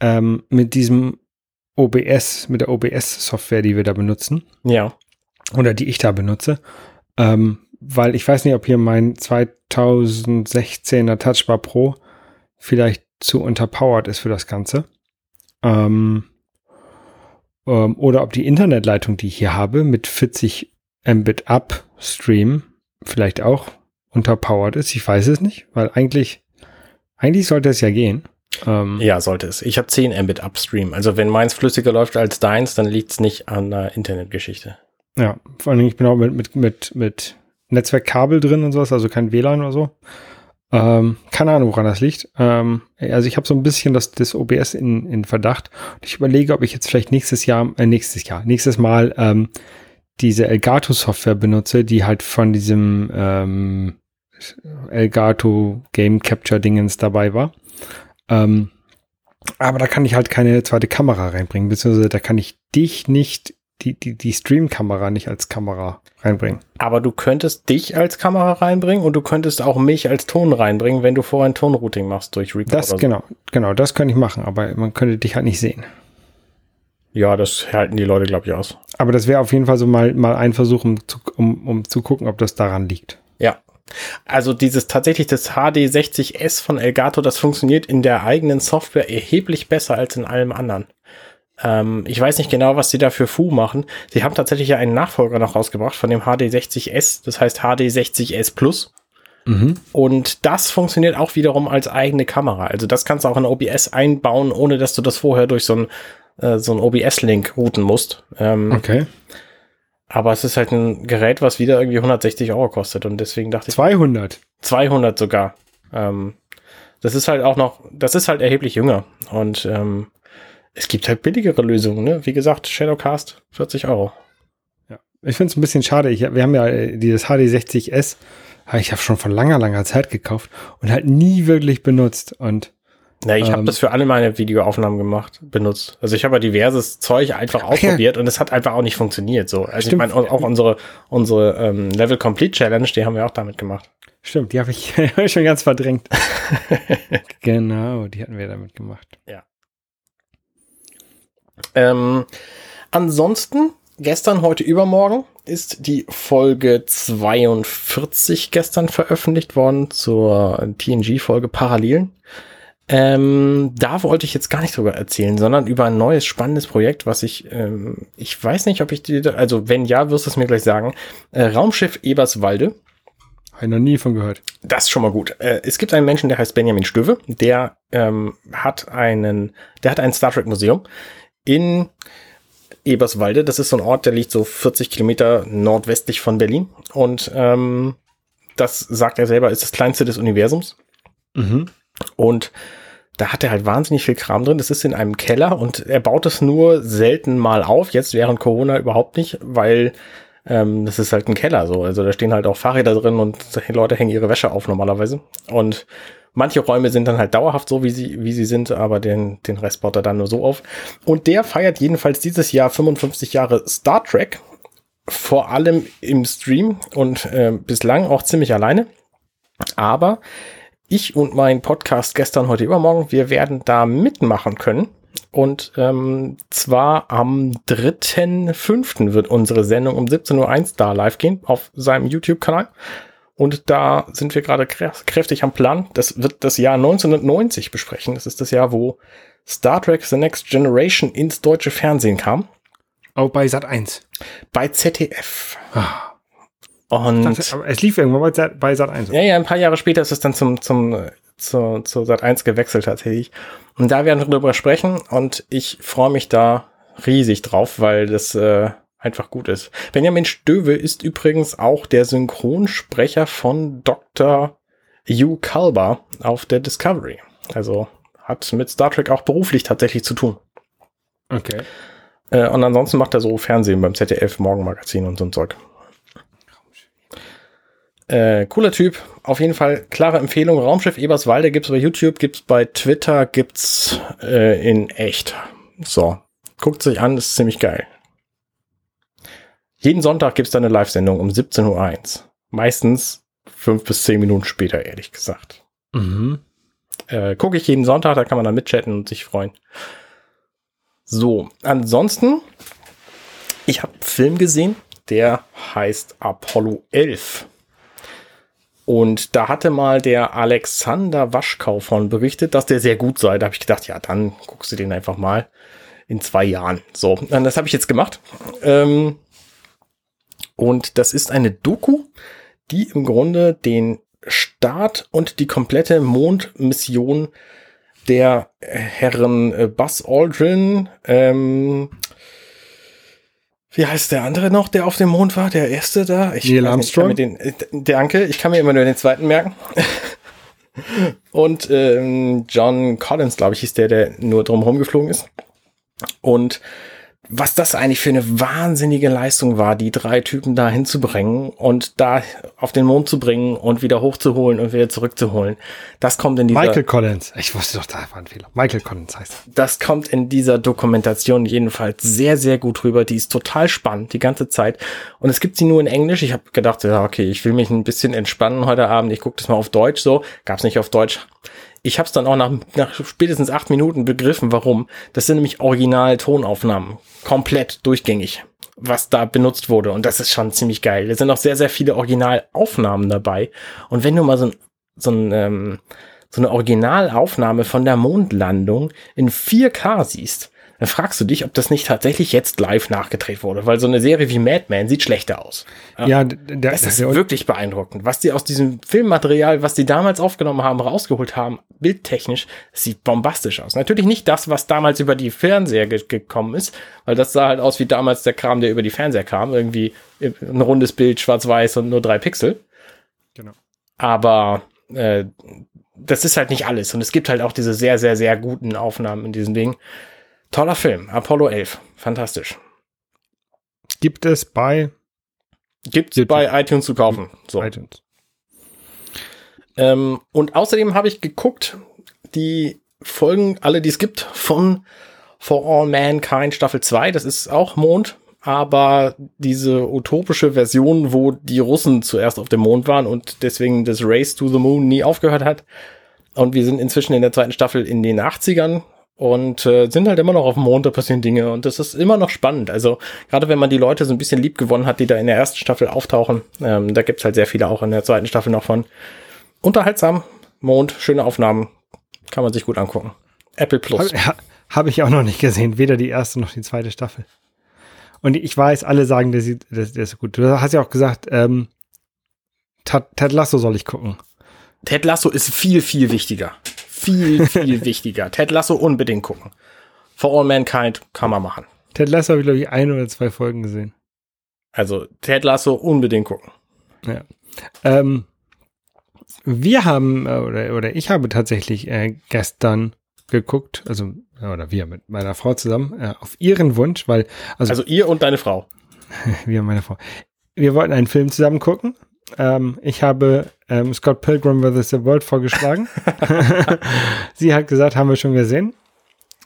ähm, mit diesem OBS, mit der OBS-Software, die wir da benutzen. Ja. Oder die ich da benutze, ähm, weil ich weiß nicht, ob hier mein 2016er Touchbar Pro vielleicht zu unterpowered ist für das Ganze. Ähm, ähm, oder ob die Internetleitung, die ich hier habe, mit 40 Mbit Upstream vielleicht auch unterpowered ist. Ich weiß es nicht, weil eigentlich, eigentlich sollte es ja gehen. Ähm, Ja, sollte es. Ich habe 10 Mbit Upstream. Also wenn meins flüssiger läuft als deins, dann liegt es nicht an der Internetgeschichte. Ja, vor allem ich bin auch mit, mit, mit, mit Netzwerkkabel drin und sowas, also kein WLAN oder so. Ähm, keine Ahnung, woran das liegt. Ähm, also ich habe so ein bisschen das, das OBS in, in Verdacht. Ich überlege, ob ich jetzt vielleicht nächstes Jahr, äh, nächstes Jahr, nächstes Mal ähm, diese Elgato-Software benutze, die halt von diesem ähm, Elgato Game Capture Dingens dabei war. Ähm, aber da kann ich halt keine zweite Kamera reinbringen, beziehungsweise da kann ich dich nicht, die, die, die Stream-Kamera nicht als Kamera reinbringen. Aber du könntest dich als Kamera reinbringen und du könntest auch mich als Ton reinbringen, wenn du vorher ein Tonrouting machst durch Reaper Das, so. genau, genau, das könnte ich machen, aber man könnte dich halt nicht sehen. Ja, das halten die Leute, glaube ich, aus. Aber das wäre auf jeden Fall so mal, mal ein Versuch, um zu, um, um zu gucken, ob das daran liegt. Ja. Also dieses tatsächlich das HD60S von Elgato, das funktioniert in der eigenen Software erheblich besser als in allem anderen. Ähm, ich weiß nicht genau, was sie da für Fu machen. Sie haben tatsächlich ja einen Nachfolger noch rausgebracht von dem HD60S, das heißt HD60S Plus. Mhm. Und das funktioniert auch wiederum als eigene Kamera. Also das kannst du auch in OBS einbauen, ohne dass du das vorher durch so ein, äh, so ein OBS-Link routen musst. Ähm, Okay. Aber es ist halt ein Gerät, was wieder irgendwie 160 Euro kostet. Und deswegen dachte ich, 200. 200 sogar. Ähm, das ist halt auch noch, das ist halt erheblich jünger. Und ähm, es gibt halt billigere Lösungen. Ne? Wie gesagt, Shadowcast 40 Euro. Ich finde es ein bisschen schade. Ich, wir haben ja äh, dieses HD60S, habe ich habe schon vor langer, langer Zeit gekauft und halt nie wirklich benutzt. Und Na, ich habe Ähm. das für alle meine Videoaufnahmen gemacht, benutzt. Also ich habe ja diverses Zeug einfach Ach ja. ausprobiert und es hat einfach auch nicht funktioniert. So, also Stimmt. ich meine auch unsere unsere ähm, Level Complete Challenge, die haben wir auch damit gemacht. stimmt, die habe ich schon ganz verdrängt. genau, die hatten wir damit gemacht. Ähm, ansonsten, gestern, heute, übermorgen ist die Folge 42 gestern veröffentlicht worden zur TNG-Folge Parallelen. Ähm, da wollte ich jetzt gar nicht drüber erzählen, sondern über ein neues spannendes Projekt, was ich, ähm, ich weiß nicht, ob ich dir, also wenn ja, wirst du es mir gleich sagen. Äh, Raumschiff Eberswalde. Habe ich noch nie von gehört. Das ist schon mal gut. Äh, es gibt einen Menschen, der heißt Benjamin Stöwe, der ähm, hat einen, der hat ein Star Trek Museum in Eberswalde. Das ist so ein Ort, der liegt so 40 Kilometer nordwestlich von Berlin. Und ähm, das sagt er selber, ist das kleinste des Universums. Mhm. Und da hat er halt wahnsinnig viel Kram drin. Das ist in einem Keller und er baut es nur selten mal auf. Jetzt während Corona überhaupt nicht, weil ähm, das ist halt ein Keller so. Also da stehen halt auch Fahrräder drin und Leute hängen ihre Wäsche auf normalerweise. Und manche Räume sind dann halt dauerhaft so, wie sie, wie sie sind, aber den, den Rest baut er dann nur so auf. Und der feiert jedenfalls dieses Jahr 55 Jahre Star Trek. Vor allem im Stream und äh, bislang auch ziemlich alleine. Aber ich und mein Podcast gestern, heute, übermorgen, wir werden da mitmachen können. Und ähm, zwar am 3.5. wird unsere Sendung um 17.01 Uhr da live gehen auf seinem YouTube-Kanal. Und da sind wir gerade kräftig am Plan. Das wird das Jahr 1990 besprechen. Das ist das Jahr, wo Star Trek The Next Generation ins deutsche Fernsehen kam. Oh, bei Sat 1. Bei ZDF. Ah. Und aber es lief irgendwann bei Sat, bei Sat 1. Ja, ja, ein paar Jahre später ist es dann zum, zum, äh, zu, zu Sat 1 gewechselt tatsächlich. Und da werden wir drüber sprechen und ich freue mich da riesig drauf, weil das äh, einfach gut ist. Benjamin Stöwe ist übrigens auch der Synchronsprecher von Dr. Hugh Kalber auf der Discovery. Also hat mit Star Trek auch beruflich tatsächlich zu tun. Okay. Äh, und ansonsten macht er so Fernsehen beim ZDF, Morgenmagazin und so ein Zeug. Äh, cooler Typ. Auf jeden Fall klare Empfehlung. Raumschiff Eberswalde gibt's bei YouTube, gibt's bei Twitter, gibt's äh, in echt. So. Guckt sich an, ist ziemlich geil. Jeden Sonntag gibt's da eine Live-Sendung um 17.01 Uhr. Meistens fünf bis zehn Minuten später, ehrlich gesagt. Mhm. Äh, Gucke ich jeden Sonntag, da kann man dann mitchatten und sich freuen. So, ansonsten, ich habe einen Film gesehen, der heißt Apollo 11. Und da hatte mal der Alexander Waschkau von berichtet, dass der sehr gut sei. Da habe ich gedacht, ja, dann guckst du den einfach mal in zwei Jahren. So, das habe ich jetzt gemacht. Ähm, und das ist eine Doku, die im Grunde den Start und die komplette Mondmission der Herren äh, Buzz Aldrin, ähm, wie heißt der andere noch, der auf dem Mond war? Der erste da? Ich Neil weiß nicht, ich Den, äh, danke, ich kann mir immer nur den zweiten merken. Und ähm, John Collins, glaube ich, hieß der, der nur drumherum geflogen ist. Und was das eigentlich für eine wahnsinnige Leistung war, die drei Typen da hinzubringen und da auf den Mond zu bringen und wieder hochzuholen und wieder zurückzuholen. Das kommt in dieser Michael Collins. Ich wusste doch, da war ein Fehler. Michael Collins heißt das kommt in dieser Dokumentation jedenfalls sehr, sehr gut rüber. Die ist total spannend, die ganze Zeit. Und es gibt sie nur in Englisch. Ich habe gedacht, ja, okay, ich will mich ein bisschen entspannen heute Abend. Ich gucke das mal auf Deutsch so. Gab's nicht auf Deutsch. Ich habe es dann auch nach, nach spätestens acht Minuten begriffen, warum. Das sind nämlich Original-Tonaufnahmen. Komplett durchgängig, was da benutzt wurde. Und das ist schon ziemlich geil. Da sind auch sehr, sehr viele Originalaufnahmen dabei. Und wenn du mal so ein, so ein ähm, so eine Originalaufnahme von der Mondlandung in 4K siehst, dann fragst du dich, ob das nicht tatsächlich jetzt live nachgedreht wurde, weil so eine Serie wie Mad Men sieht schlechter aus. Ja, der, Das ist der, wirklich beeindruckend. Was die aus diesem Filmmaterial, was die damals aufgenommen haben, rausgeholt haben, bildtechnisch, sieht bombastisch aus. Natürlich nicht das, was damals über die Fernseher ge gekommen ist, weil das sah halt aus wie damals der Kram, der über die Fernseher kam. Irgendwie ein rundes Bild, schwarz-weiß und nur drei Pixel. Genau. Aber äh, das ist halt nicht alles. Und es gibt halt auch diese sehr, sehr, sehr guten Aufnahmen in diesem Ding. Toller Film, Apollo 11. Fantastisch. gibt es bei Gibt's YouTube. bei iTunes zu kaufen. So. iTunes. Ähm, und außerdem habe ich geguckt, die Folgen, alle, die es gibt, von For All Mankind Staffel 2. Das ist auch Mond, aber diese utopische Version, wo die Russen zuerst auf dem Mond waren und deswegen das Race to the Moon nie aufgehört hat. Und wir sind inzwischen in der zweiten Staffel in den 80ern und äh, sind halt immer noch auf dem Mond, da passieren Dinge und das ist immer noch spannend. Also gerade wenn man die Leute so ein bisschen lieb gewonnen hat, die da in der ersten Staffel auftauchen, ähm, da gibt's halt sehr viele auch in der zweiten Staffel noch von. Unterhaltsam, Mond, schöne Aufnahmen, Kann man sich gut angucken. Apple Plus. Habe hab ich auch noch nicht gesehen, weder die erste noch die zweite Staffel. Und ich weiß, alle sagen, der, sieht, der, der ist gut. Du hast ja auch gesagt, ähm, Ted, Ted Lasso soll ich gucken. Ted Lasso ist viel, viel wichtiger. Viel, viel wichtiger. Ted Lasso unbedingt gucken. For All Mankind kann man machen. Ted Lasso habe ich, glaube ich, ein oder zwei Folgen gesehen. Also Ted Lasso unbedingt gucken. Ja. Ähm, wir haben, äh, oder, oder ich habe tatsächlich äh, gestern geguckt, also, oder wir mit meiner Frau zusammen, äh, auf ihren Wunsch, weil, also, Also ihr und deine Frau. wir und meine Frau, wir wollten einen Film zusammen gucken. Ähm, ich habe ähm, Scott Pilgrim vs. The World vorgeschlagen. Sie hat gesagt, haben wir schon gesehen.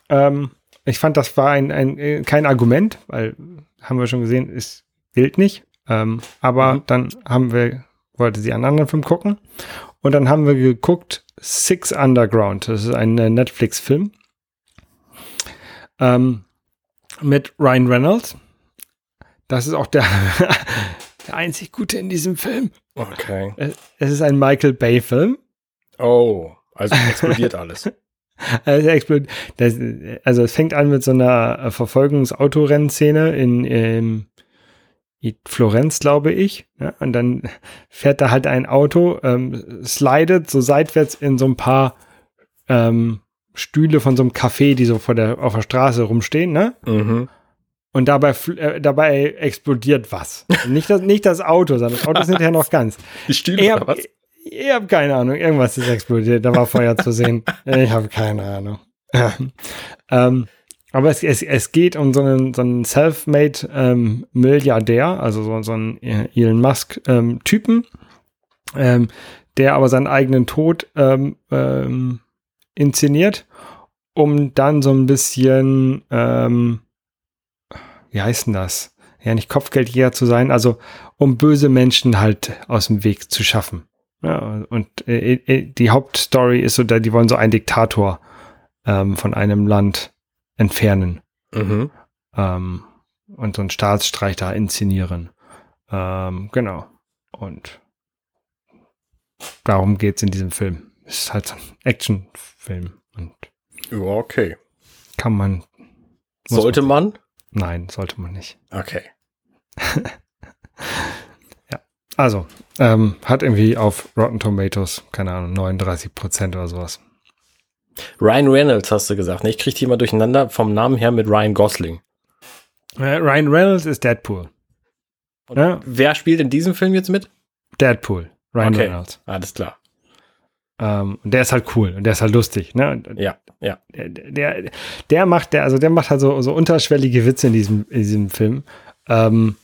Ähm, ich fand, das war ein, ein äh, kein Argument, weil haben wir schon gesehen, ist gilt nicht. Ähm, aber Mhm. dann haben wir, wollte sie einen anderen Film gucken. Und dann haben wir geguckt Six Underground. Das ist ein äh, Netflix-Film. Ähm, mit Ryan Reynolds. Das ist auch der, der einzig Gute in diesem Film. Okay. Es es ist ein Michael Bay-Film. Oh, also explodiert alles. Also, explod- das, also es fängt an mit so einer äh, Verfolgungs-Autorennszene in ähm, in Florenz, glaube ich. Ja, und dann fährt da halt ein Auto, ähm, slidet so seitwärts in so ein paar ähm, Stühle von so einem Café, die so vor der, auf der Straße rumstehen, ne? Mhm. Und dabei, äh, dabei explodiert was. nicht, das, nicht das Auto, sondern das Auto ist hinterher noch ganz. Die Stühle Ich hab, was? ich hab keine Ahnung. Irgendwas ist explodiert. Da war Feuer zu sehen. Ich habe keine Ahnung. ähm, aber es, es, es geht um so einen, so einen self-made ähm, Milliardär, also so, so einen äh, Elon Musk-Typen, ähm, der aber seinen eigenen Tod ähm, ähm, inszeniert, um dann so ein bisschen, ähm, wie heißt denn das? Ja, nicht Kopfgeldjäger zu sein, also um böse Menschen halt aus dem Weg zu schaffen. Ja, und äh, äh, die Hauptstory ist so, da die wollen so einen Diktator ähm, von einem Land entfernen Mhm. ähm, und so einen Staatsstreich da inszenieren. Ähm, genau. Und darum geht's in diesem Film. Es ist halt so ein Actionfilm und Ja, okay. kann man. Sollte man? Nein, sollte man nicht. Okay. Also, ähm, hat irgendwie auf Rotten Tomatoes, keine Ahnung, 39 Prozent oder sowas. Ryan Reynolds hast du gesagt. Ne? Ich kriege die immer durcheinander vom Namen her mit Ryan Gosling. Äh, Ryan Reynolds ist Deadpool. Ja, Wer spielt in diesem Film jetzt mit? Deadpool. Ryan Okay. Reynolds. Alles klar. Ähm, und der ist halt cool und der ist halt lustig. Ne? Ja, ja. der, der, der macht, der, also der macht halt so, so unterschwellige Witze in diesem, in diesem Film, ähm,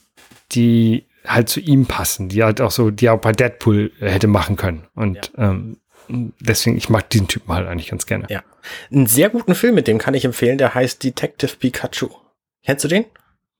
die halt zu ihm passen, die halt auch so, die auch bei Deadpool hätte machen können. Und ähm, deswegen, ich mag diesen Typen halt eigentlich ganz gerne. Ja. Einen sehr guten Film mit dem kann ich empfehlen, der heißt Detective Pikachu. Kennst du den?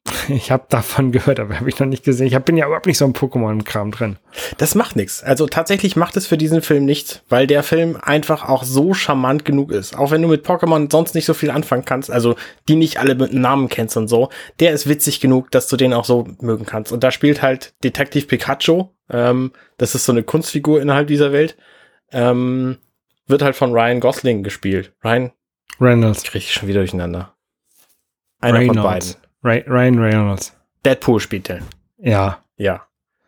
Ich habe davon gehört, aber habe ich noch nicht gesehen. Ich hab, bin ja überhaupt nicht so im Pokémon-Kram drin. Das macht nichts. Also tatsächlich macht es für diesen Film nicht, weil der Film einfach auch so charmant genug ist. Auch wenn du mit Pokémon sonst nicht so viel anfangen kannst, also die nicht alle mit Namen kennst und so, der ist witzig genug, dass du den auch so mögen kannst. Und da spielt halt Detective Pikachu. Ähm, das ist so eine Kunstfigur innerhalb dieser Welt. Ähm, wird halt von Ryan Gosling gespielt. Ryan Reynolds. kriege ich schon wieder durcheinander. Einer von beiden. Ray, Ryan Reynolds. Deadpool spielt den. Ja. Ja.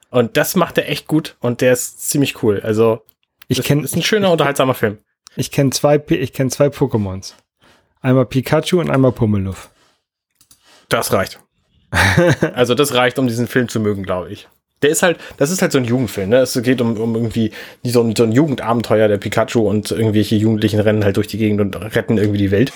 Und das macht er echt gut und der ist ziemlich cool. Also, Ich das kenne ist ein schöner, unterhaltsamer Film. ich kenn zwei, P- ich kenn zwei Pokémons. Einmal Pikachu und einmal Pummeluff. Das reicht. also, das reicht, um diesen Film zu mögen, glaube ich. Der ist halt, das ist halt so ein Jugendfilm, ne? Es geht um, um irgendwie so ein, so ein Jugendabenteuer der Pikachu und irgendwelche Jugendlichen rennen halt durch die Gegend und retten irgendwie die Welt.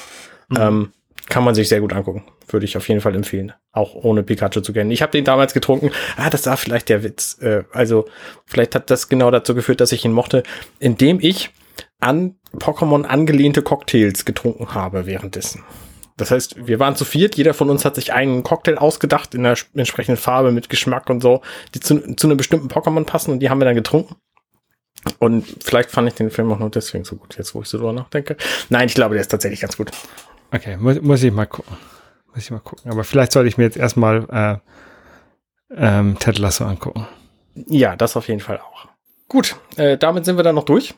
Ähm, kann man sich sehr gut angucken. Würde ich auf jeden Fall empfehlen. Auch ohne Pikachu zu kennen. Ich habe den damals getrunken. Ah, das war vielleicht der Witz. Äh, also, vielleicht hat das genau dazu geführt, dass ich ihn mochte, indem ich an Pokémon angelehnte Cocktails getrunken habe währenddessen. Das heißt, wir waren zu viert, jeder von uns hat sich einen Cocktail ausgedacht in der entsprechenden Farbe mit Geschmack und so, die zu, zu einem bestimmten Pokémon passen und die haben wir dann getrunken. Und vielleicht fand ich den Film auch nur deswegen so gut, jetzt wo ich so drüber nachdenke. Nein, ich glaube, der ist tatsächlich ganz gut. Okay, muss, muss ich mal gucken. Muss ich mal gucken. Aber vielleicht sollte ich mir jetzt erstmal äh, ähm, Ted Lasso angucken. Ja, das auf jeden Fall auch. Gut, äh, damit sind wir dann noch durch.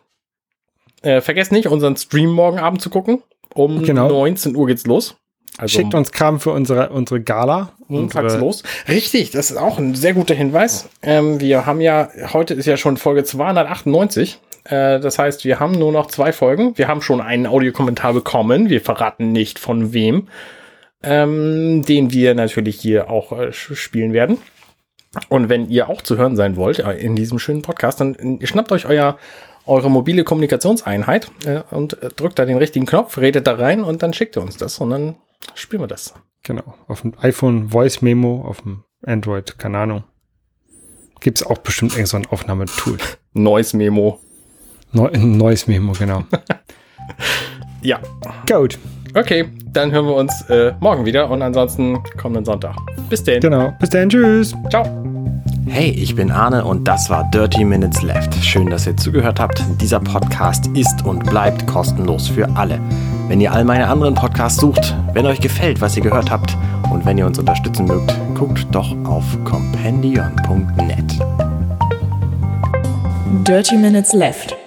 Äh, vergesst nicht, unseren Stream morgen Abend zu gucken. Um Genau. 19 Uhr geht's los. Also Schickt uns Kram für unsere, unsere Gala. montags los. Richtig, das ist auch ein sehr guter Hinweis. Ähm, wir haben ja, heute ist ja schon Folge 298. Äh, das heißt, wir haben nur noch zwei Folgen. Wir haben schon einen Audiokommentar bekommen. Wir verraten nicht von wem. Ähm, den wir natürlich hier auch äh, spielen werden. Und wenn ihr auch zu hören sein wollt äh, in diesem schönen Podcast, dann äh, schnappt euch euer, eure mobile Kommunikationseinheit äh, und äh, drückt da den richtigen Knopf, redet da rein und dann schickt ihr uns das und dann spielen wir das. Genau. Auf dem iPhone Voice Memo, auf dem Android, keine Ahnung. Gibt es auch bestimmt irgend so ein Aufnahmetool. Neues Memo. Neu, ein neues Memo, genau. Ja, Gut. okay, dann hören wir uns äh, morgen wieder und ansonsten kommenden Sonntag. Bis denn. Genau. Bis dann. Tschüss. Ciao. Hey, ich bin Arne und das war Dirty Minutes Left. Schön, dass ihr zugehört habt. Dieser Podcast ist und bleibt kostenlos für alle. Wenn ihr all meine anderen Podcasts sucht, wenn euch gefällt, was ihr gehört habt und wenn ihr uns unterstützen mögt, guckt doch auf compendion.net. Dirty Minutes Left.